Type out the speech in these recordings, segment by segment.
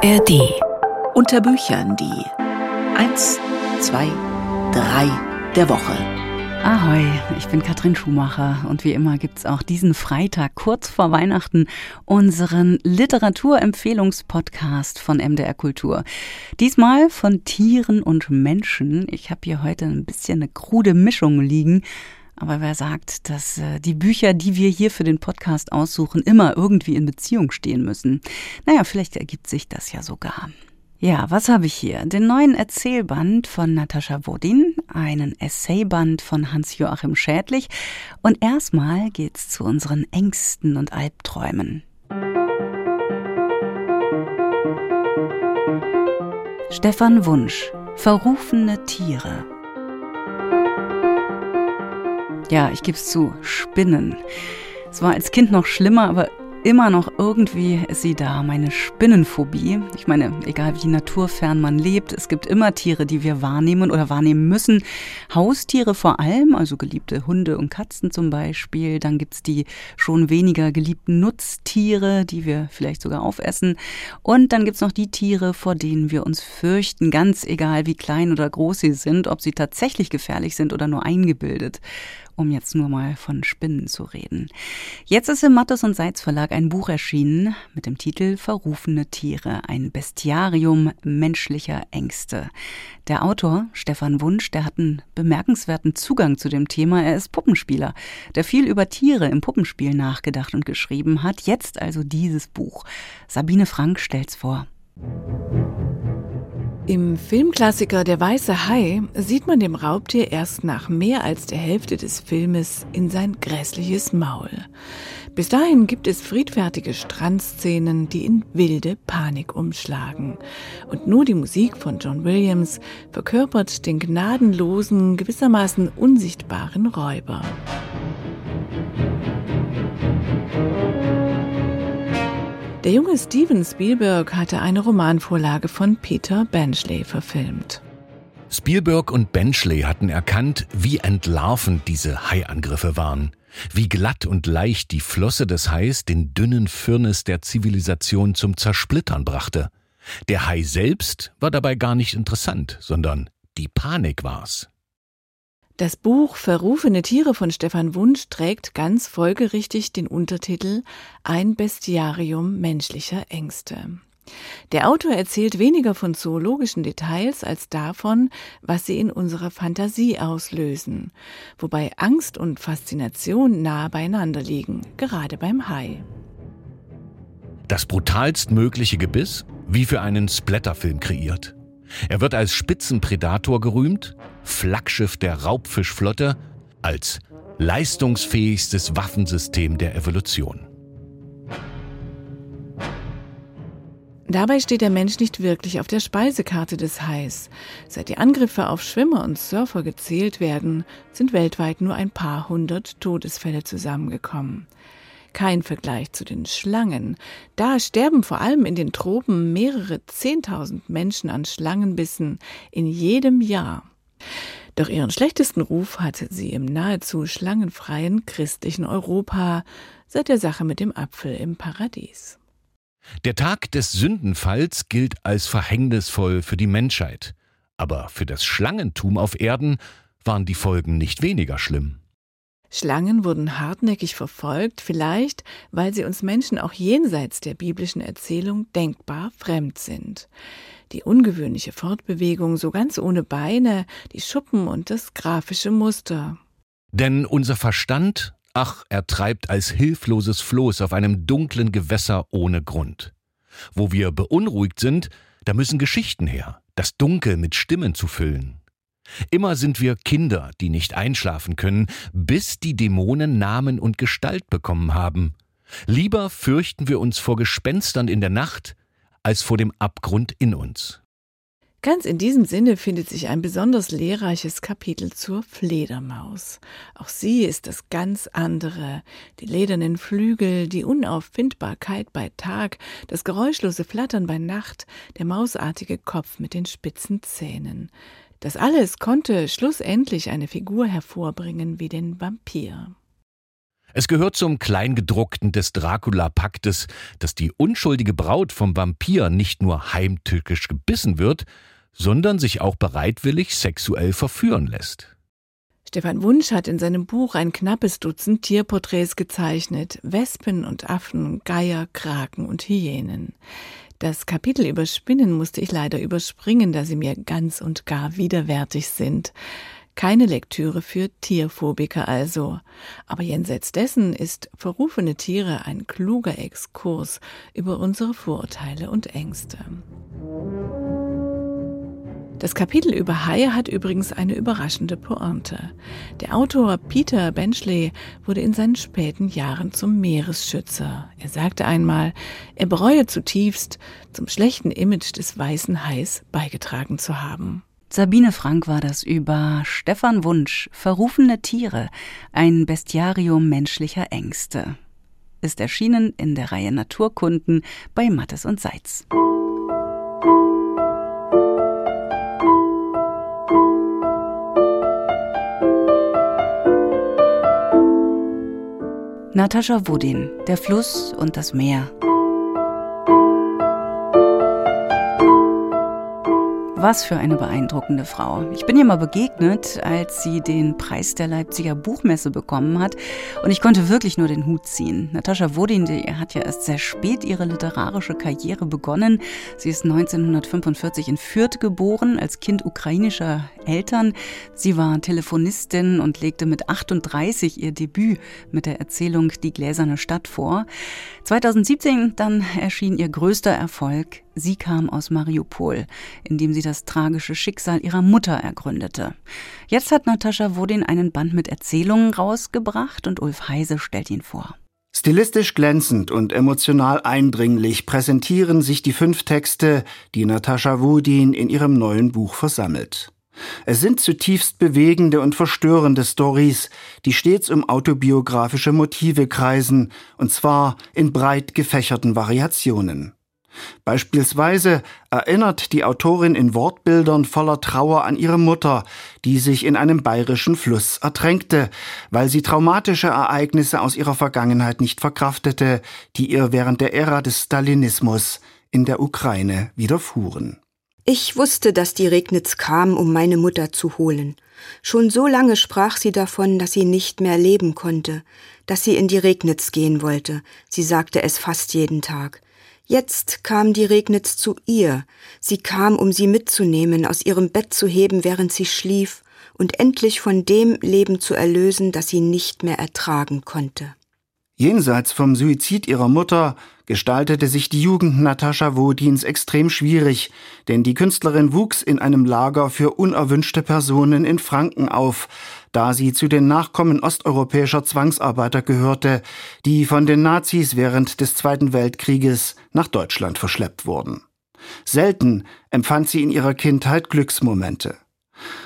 ARD. Unter Büchern die 1, 2, 3 der Woche. Ahoi, ich bin Katrin Schumacher und wie immer gibt's auch diesen Freitag kurz vor Weihnachten unseren Literaturempfehlungspodcast von MDR Kultur. Diesmal von Tieren und Menschen. Ich habe hier heute ein bisschen eine krude Mischung liegen. Aber wer sagt, dass äh, die Bücher, die wir hier für den Podcast aussuchen, immer irgendwie in Beziehung stehen müssen? Naja, vielleicht ergibt sich das ja sogar. Ja, was habe ich hier? Den neuen Erzählband von Natascha Wodin, einen Essayband von Hans-Joachim Schädlich und erstmal geht's zu unseren Ängsten und Albträumen. Stefan Wunsch, Verrufene Tiere. Ja, ich gebe es zu, Spinnen. Es war als Kind noch schlimmer, aber immer noch irgendwie ist sie da, meine Spinnenphobie. Ich meine, egal wie naturfern man lebt, es gibt immer Tiere, die wir wahrnehmen oder wahrnehmen müssen. Haustiere vor allem, also geliebte Hunde und Katzen zum Beispiel. Dann gibt's die schon weniger geliebten Nutztiere, die wir vielleicht sogar aufessen. Und dann gibt's noch die Tiere, vor denen wir uns fürchten, ganz egal wie klein oder groß sie sind, ob sie tatsächlich gefährlich sind oder nur eingebildet um jetzt nur mal von Spinnen zu reden. Jetzt ist im Mattes und Seitz Verlag ein Buch erschienen mit dem Titel Verrufene Tiere, ein Bestiarium menschlicher Ängste. Der Autor, Stefan Wunsch, der hat einen bemerkenswerten Zugang zu dem Thema. Er ist Puppenspieler, der viel über Tiere im Puppenspiel nachgedacht und geschrieben hat. Jetzt also dieses Buch. Sabine Frank stellt's vor. Im Filmklassiker Der weiße Hai sieht man dem Raubtier erst nach mehr als der Hälfte des Filmes in sein grässliches Maul. Bis dahin gibt es friedfertige Strandszenen, die in wilde Panik umschlagen. Und nur die Musik von John Williams verkörpert den gnadenlosen, gewissermaßen unsichtbaren Räuber. Der junge Steven Spielberg hatte eine Romanvorlage von Peter Benchley verfilmt. Spielberg und Benchley hatten erkannt, wie entlarvend diese Haiangriffe waren. Wie glatt und leicht die Flosse des Hais den dünnen Firnis der Zivilisation zum Zersplittern brachte. Der Hai selbst war dabei gar nicht interessant, sondern die Panik war's. Das Buch Verrufene Tiere von Stefan Wunsch trägt ganz folgerichtig den Untertitel Ein Bestiarium menschlicher Ängste. Der Autor erzählt weniger von zoologischen Details als davon, was sie in unserer Fantasie auslösen, wobei Angst und Faszination nahe beieinander liegen, gerade beim Hai. Das brutalst mögliche Gebiss, wie für einen Splatterfilm kreiert. Er wird als Spitzenpredator gerühmt, Flaggschiff der Raubfischflotte, als leistungsfähigstes Waffensystem der Evolution. Dabei steht der Mensch nicht wirklich auf der Speisekarte des Hais. Seit die Angriffe auf Schwimmer und Surfer gezählt werden, sind weltweit nur ein paar hundert Todesfälle zusammengekommen. Kein Vergleich zu den Schlangen. Da sterben vor allem in den Tropen mehrere Zehntausend Menschen an Schlangenbissen in jedem Jahr. Doch ihren schlechtesten Ruf hatte sie im nahezu schlangenfreien christlichen Europa seit der Sache mit dem Apfel im Paradies. Der Tag des Sündenfalls gilt als verhängnisvoll für die Menschheit, aber für das Schlangentum auf Erden waren die Folgen nicht weniger schlimm. Schlangen wurden hartnäckig verfolgt, vielleicht weil sie uns Menschen auch jenseits der biblischen Erzählung denkbar fremd sind. Die ungewöhnliche Fortbewegung so ganz ohne Beine, die Schuppen und das grafische Muster. Denn unser Verstand, ach, er treibt als hilfloses Floß auf einem dunklen Gewässer ohne Grund. Wo wir beunruhigt sind, da müssen Geschichten her, das Dunkel mit Stimmen zu füllen. Immer sind wir Kinder, die nicht einschlafen können, bis die Dämonen Namen und Gestalt bekommen haben. Lieber fürchten wir uns vor Gespenstern in der Nacht, als vor dem Abgrund in uns. Ganz in diesem Sinne findet sich ein besonders lehrreiches Kapitel zur Fledermaus. Auch sie ist das ganz andere. Die ledernen Flügel, die Unauffindbarkeit bei Tag, das geräuschlose Flattern bei Nacht, der mausartige Kopf mit den spitzen Zähnen. Das alles konnte schlussendlich eine Figur hervorbringen wie den Vampir. Es gehört zum Kleingedruckten des Dracula-Paktes, dass die unschuldige Braut vom Vampir nicht nur heimtückisch gebissen wird, sondern sich auch bereitwillig sexuell verführen lässt. Stefan Wunsch hat in seinem Buch ein knappes Dutzend Tierporträts gezeichnet. Wespen und Affen, Geier, Kraken und Hyänen. Das Kapitel über Spinnen musste ich leider überspringen, da sie mir ganz und gar widerwärtig sind. Keine Lektüre für Tierphobiker also. Aber jenseits dessen ist Verrufene Tiere ein kluger Exkurs über unsere Vorurteile und Ängste. Das Kapitel über Haie hat übrigens eine überraschende Pointe. Der Autor Peter Benchley wurde in seinen späten Jahren zum Meeresschützer. Er sagte einmal, er bereue zutiefst, zum schlechten Image des weißen Hais beigetragen zu haben. Sabine Frank war das über Stefan Wunsch, Verrufene Tiere, ein Bestiarium menschlicher Ängste. Ist erschienen in der Reihe Naturkunden bei Mattes und Seitz. Natascha Wudin, Der Fluss und das Meer. Was für eine beeindruckende Frau. Ich bin ihr mal begegnet, als sie den Preis der Leipziger Buchmesse bekommen hat. Und ich konnte wirklich nur den Hut ziehen. Natascha Wodin, die hat ja erst sehr spät ihre literarische Karriere begonnen. Sie ist 1945 in Fürth geboren, als Kind ukrainischer Eltern. Sie war Telefonistin und legte mit 38 ihr Debüt mit der Erzählung Die gläserne Stadt vor. 2017 dann erschien ihr größter Erfolg Sie kam aus Mariupol, in dem sie das tragische Schicksal ihrer Mutter ergründete. Jetzt hat Natascha Wodin einen Band mit Erzählungen rausgebracht und Ulf Heise stellt ihn vor. Stilistisch glänzend und emotional eindringlich präsentieren sich die fünf Texte, die Natascha Wodin in ihrem neuen Buch versammelt. Es sind zutiefst bewegende und verstörende Stories, die stets um autobiografische Motive kreisen, und zwar in breit gefächerten Variationen. Beispielsweise erinnert die Autorin in Wortbildern voller Trauer an ihre Mutter, die sich in einem bayerischen Fluss ertränkte, weil sie traumatische Ereignisse aus ihrer Vergangenheit nicht verkraftete, die ihr während der Ära des Stalinismus in der Ukraine widerfuhren. Ich wusste, dass die Regnitz kam, um meine Mutter zu holen. Schon so lange sprach sie davon, dass sie nicht mehr leben konnte, dass sie in die Regnitz gehen wollte. Sie sagte es fast jeden Tag. Jetzt kam die Regnitz zu ihr. Sie kam, um sie mitzunehmen, aus ihrem Bett zu heben, während sie schlief, und endlich von dem Leben zu erlösen, das sie nicht mehr ertragen konnte. Jenseits vom Suizid ihrer Mutter gestaltete sich die Jugend Natascha Wodins extrem schwierig, denn die Künstlerin wuchs in einem Lager für unerwünschte Personen in Franken auf, da sie zu den Nachkommen osteuropäischer Zwangsarbeiter gehörte, die von den Nazis während des Zweiten Weltkrieges nach Deutschland verschleppt wurden. Selten empfand sie in ihrer Kindheit Glücksmomente.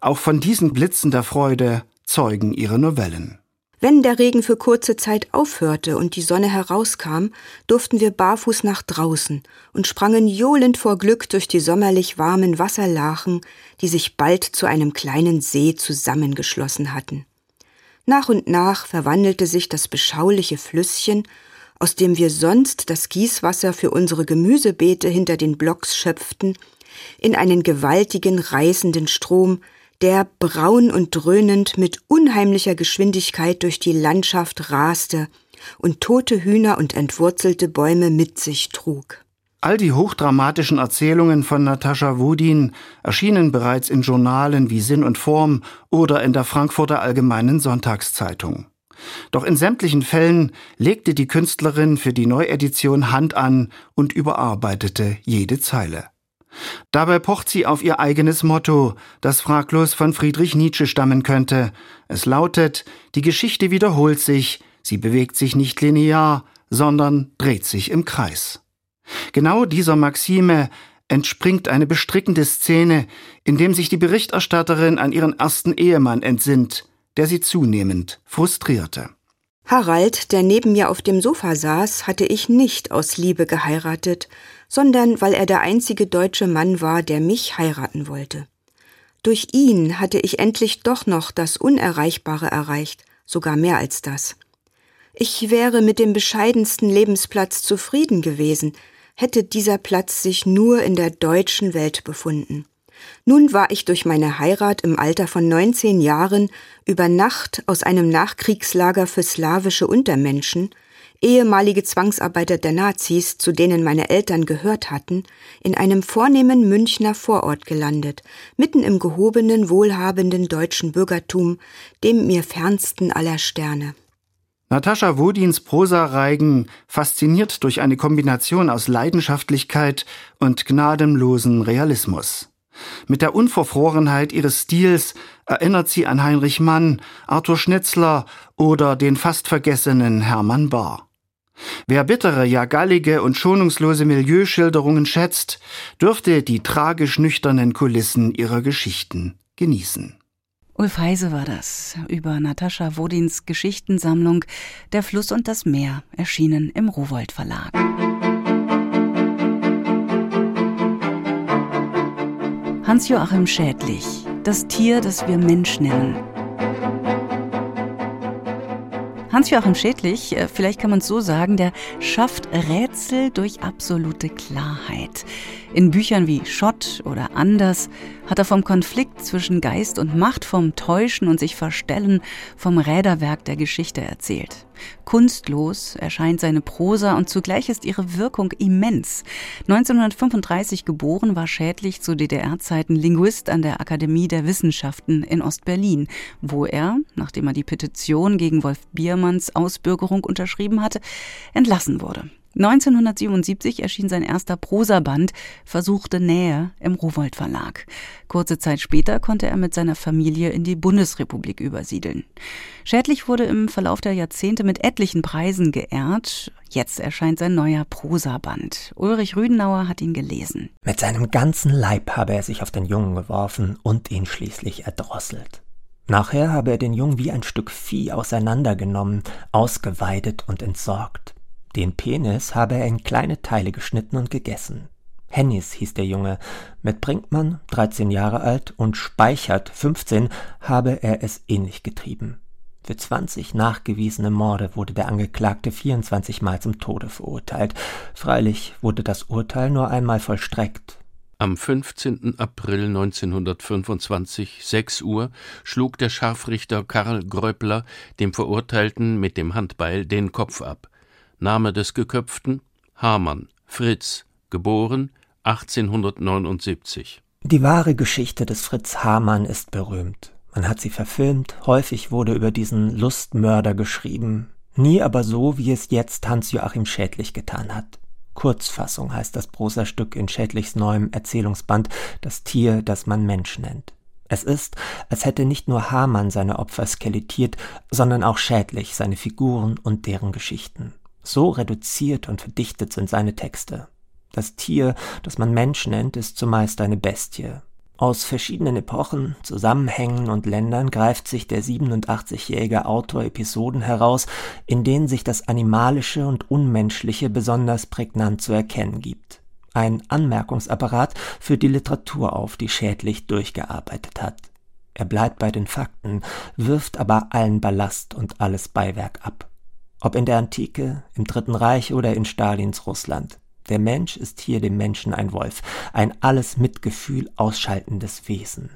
Auch von diesen Blitzen der Freude zeugen ihre Novellen. Wenn der Regen für kurze Zeit aufhörte und die Sonne herauskam, durften wir barfuß nach draußen und sprangen johlend vor Glück durch die sommerlich warmen Wasserlachen, die sich bald zu einem kleinen See zusammengeschlossen hatten. Nach und nach verwandelte sich das beschauliche Flüsschen, aus dem wir sonst das Gießwasser für unsere Gemüsebeete hinter den Blocks schöpften, in einen gewaltigen reißenden Strom, der braun und dröhnend mit unheimlicher Geschwindigkeit durch die Landschaft raste und tote Hühner und entwurzelte Bäume mit sich trug. All die hochdramatischen Erzählungen von Natascha Wudin erschienen bereits in Journalen wie Sinn und Form oder in der Frankfurter Allgemeinen Sonntagszeitung. Doch in sämtlichen Fällen legte die Künstlerin für die Neuedition Hand an und überarbeitete jede Zeile. Dabei pocht sie auf ihr eigenes Motto, das fraglos von Friedrich Nietzsche stammen könnte. Es lautet, die Geschichte wiederholt sich, sie bewegt sich nicht linear, sondern dreht sich im Kreis. Genau dieser Maxime entspringt eine bestrickende Szene, in dem sich die Berichterstatterin an ihren ersten Ehemann entsinnt, der sie zunehmend frustrierte. Harald, der neben mir auf dem Sofa saß, hatte ich nicht aus Liebe geheiratet, sondern weil er der einzige deutsche Mann war, der mich heiraten wollte. Durch ihn hatte ich endlich doch noch das Unerreichbare erreicht, sogar mehr als das. Ich wäre mit dem bescheidensten Lebensplatz zufrieden gewesen, hätte dieser Platz sich nur in der deutschen Welt befunden. Nun war ich durch meine Heirat im Alter von 19 Jahren über Nacht aus einem Nachkriegslager für slawische Untermenschen, ehemalige Zwangsarbeiter der Nazis, zu denen meine Eltern gehört hatten, in einem vornehmen Münchner Vorort gelandet, mitten im gehobenen, wohlhabenden deutschen Bürgertum, dem mir fernsten aller Sterne. Natascha Wodins Prosareigen fasziniert durch eine Kombination aus Leidenschaftlichkeit und gnadenlosen Realismus. Mit der Unverfrorenheit ihres Stils erinnert sie an Heinrich Mann, Arthur Schnitzler oder den fast vergessenen Hermann Bahr. Wer bittere, ja gallige und schonungslose Milieuschilderungen schätzt, dürfte die tragisch nüchternen Kulissen ihrer Geschichten genießen. Ulf Heise war das, über Natascha Wodins Geschichtensammlung Der Fluss und das Meer, erschienen im Rowold Verlag. Hans-Joachim Schädlich, das Tier, das wir Mensch nennen. Hans-Joachim Schädlich, äh, vielleicht kann man es so sagen, der schafft Rätsel durch absolute Klarheit. In Büchern wie Schott oder Anders hat er vom Konflikt zwischen Geist und Macht, vom Täuschen und sich Verstellen, vom Räderwerk der Geschichte erzählt. Kunstlos erscheint seine Prosa und zugleich ist ihre Wirkung immens. 1935 geboren war Schädlich zu DDR-Zeiten Linguist an der Akademie der Wissenschaften in Ostberlin, wo er, nachdem er die Petition gegen Wolf Biermanns Ausbürgerung unterschrieben hatte, entlassen wurde. 1977 erschien sein erster Prosaband Versuchte Nähe im Rowold Verlag. Kurze Zeit später konnte er mit seiner Familie in die Bundesrepublik übersiedeln. Schädlich wurde im Verlauf der Jahrzehnte mit etlichen Preisen geehrt. Jetzt erscheint sein neuer Prosaband. Ulrich Rüdenauer hat ihn gelesen. Mit seinem ganzen Leib habe er sich auf den Jungen geworfen und ihn schließlich erdrosselt. Nachher habe er den Jungen wie ein Stück Vieh auseinandergenommen, ausgeweidet und entsorgt. Den Penis habe er in kleine Teile geschnitten und gegessen. Hennis hieß der Junge. Mit Brinkmann, 13 Jahre alt, und Speichert, 15, habe er es ähnlich getrieben. Für 20 nachgewiesene Morde wurde der Angeklagte 24 Mal zum Tode verurteilt. Freilich wurde das Urteil nur einmal vollstreckt. Am 15. April 1925, 6 Uhr, schlug der Scharfrichter Karl Gröppler dem Verurteilten mit dem Handbeil den Kopf ab. Name des Geköpften Hamann Fritz, geboren 1879. Die wahre Geschichte des Fritz Hamann ist berühmt. Man hat sie verfilmt, häufig wurde über diesen Lustmörder geschrieben, nie aber so, wie es jetzt Hans-Joachim Schädlich getan hat. Kurzfassung heißt das Prosastück in Schädlichs neuem Erzählungsband Das Tier, das man Mensch nennt. Es ist, als hätte nicht nur Hamann seine Opfer skelettiert, sondern auch Schädlich seine Figuren und deren Geschichten. So reduziert und verdichtet sind seine Texte. Das Tier, das man Mensch nennt, ist zumeist eine Bestie. Aus verschiedenen Epochen, Zusammenhängen und Ländern greift sich der 87-jährige Autor Episoden heraus, in denen sich das Animalische und Unmenschliche besonders prägnant zu erkennen gibt. Ein Anmerkungsapparat führt die Literatur auf, die schädlich durchgearbeitet hat. Er bleibt bei den Fakten, wirft aber allen Ballast und alles Beiwerk ab ob in der Antike, im Dritten Reich oder in Stalins Russland. Der Mensch ist hier dem Menschen ein Wolf, ein alles Mitgefühl ausschaltendes Wesen.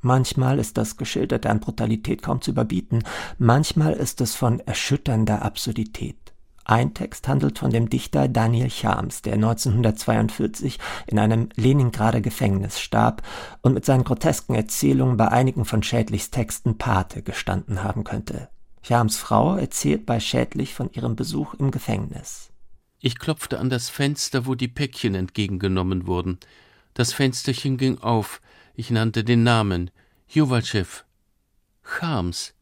Manchmal ist das Geschilderte an Brutalität kaum zu überbieten, manchmal ist es von erschütternder Absurdität. Ein Text handelt von dem Dichter Daniel Chams, der 1942 in einem Leningrader Gefängnis starb und mit seinen grotesken Erzählungen bei einigen von Schädlichs Texten Pate gestanden haben könnte. Chams Frau erzählt bei Schädlich von ihrem Besuch im Gefängnis. Ich klopfte an das Fenster, wo die Päckchen entgegengenommen wurden. Das Fensterchen ging auf. Ich nannte den Namen. Jowalschew. Chams.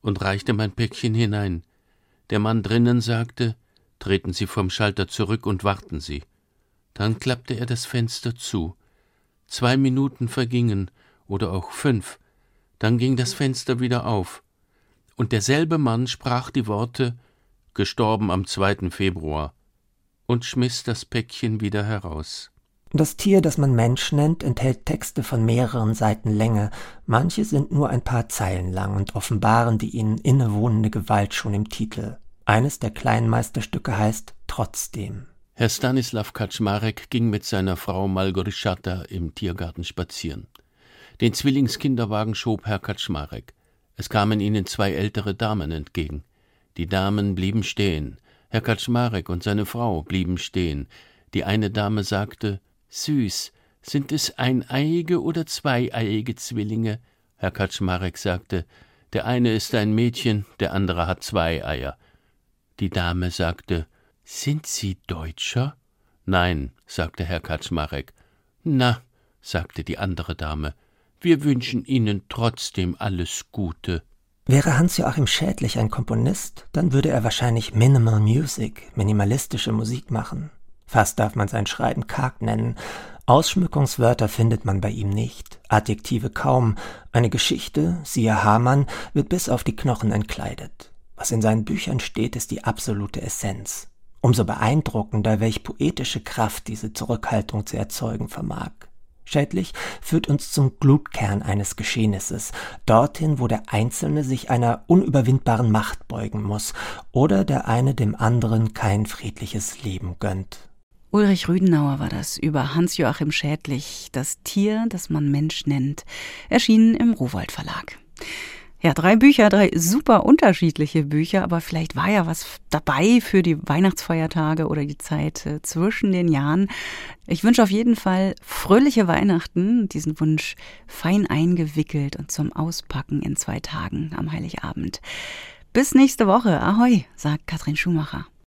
Und reichte mein Päckchen hinein. Der Mann drinnen sagte, treten Sie vom Schalter zurück und warten Sie. Dann klappte er das Fenster zu. Zwei Minuten vergingen, oder auch fünf. Dann ging das Fenster wieder auf und derselbe Mann sprach die Worte gestorben am 2. Februar und schmiss das Päckchen wieder heraus. Das Tier, das man Mensch nennt, enthält Texte von mehreren Seiten Länge, manche sind nur ein paar Zeilen lang und offenbaren die ihnen innewohnende Gewalt schon im Titel. Eines der kleinen Meisterstücke heißt Trotzdem. Herr Stanislav Kaczmarek ging mit seiner Frau Malgorzata im Tiergarten spazieren. Den Zwillingskinderwagen schob Herr Kaczmarek. Es kamen ihnen zwei ältere Damen entgegen. Die Damen blieben stehen. Herr Kaczmarek und seine Frau blieben stehen. Die eine Dame sagte: Süß, sind es eineiige oder zweieiige Zwillinge? Herr Kaczmarek sagte: Der eine ist ein Mädchen, der andere hat zwei Eier. Die Dame sagte: Sind Sie Deutscher? Nein, sagte Herr Kaczmarek. Na, sagte die andere Dame, wir wünschen Ihnen trotzdem alles Gute. Wäre Hans-Joachim Schädlich ein Komponist, dann würde er wahrscheinlich Minimal Music, minimalistische Musik machen. Fast darf man sein Schreiben karg nennen. Ausschmückungswörter findet man bei ihm nicht, Adjektive kaum. Eine Geschichte, siehe Hamann, wird bis auf die Knochen entkleidet. Was in seinen Büchern steht, ist die absolute Essenz. Umso beeindruckender, welch poetische Kraft diese Zurückhaltung zu erzeugen vermag. Schädlich führt uns zum Glutkern eines Geschehnisses, dorthin, wo der Einzelne sich einer unüberwindbaren Macht beugen muss oder der eine dem anderen kein friedliches Leben gönnt. Ulrich Rüdenauer war das über Hans-Joachim Schädlich, das Tier, das man Mensch nennt, erschienen im Rowold Verlag. Ja, drei Bücher, drei super unterschiedliche Bücher, aber vielleicht war ja was dabei für die Weihnachtsfeiertage oder die Zeit äh, zwischen den Jahren. Ich wünsche auf jeden Fall fröhliche Weihnachten, diesen Wunsch fein eingewickelt und zum Auspacken in zwei Tagen am Heiligabend. Bis nächste Woche. Ahoi, sagt Katrin Schumacher.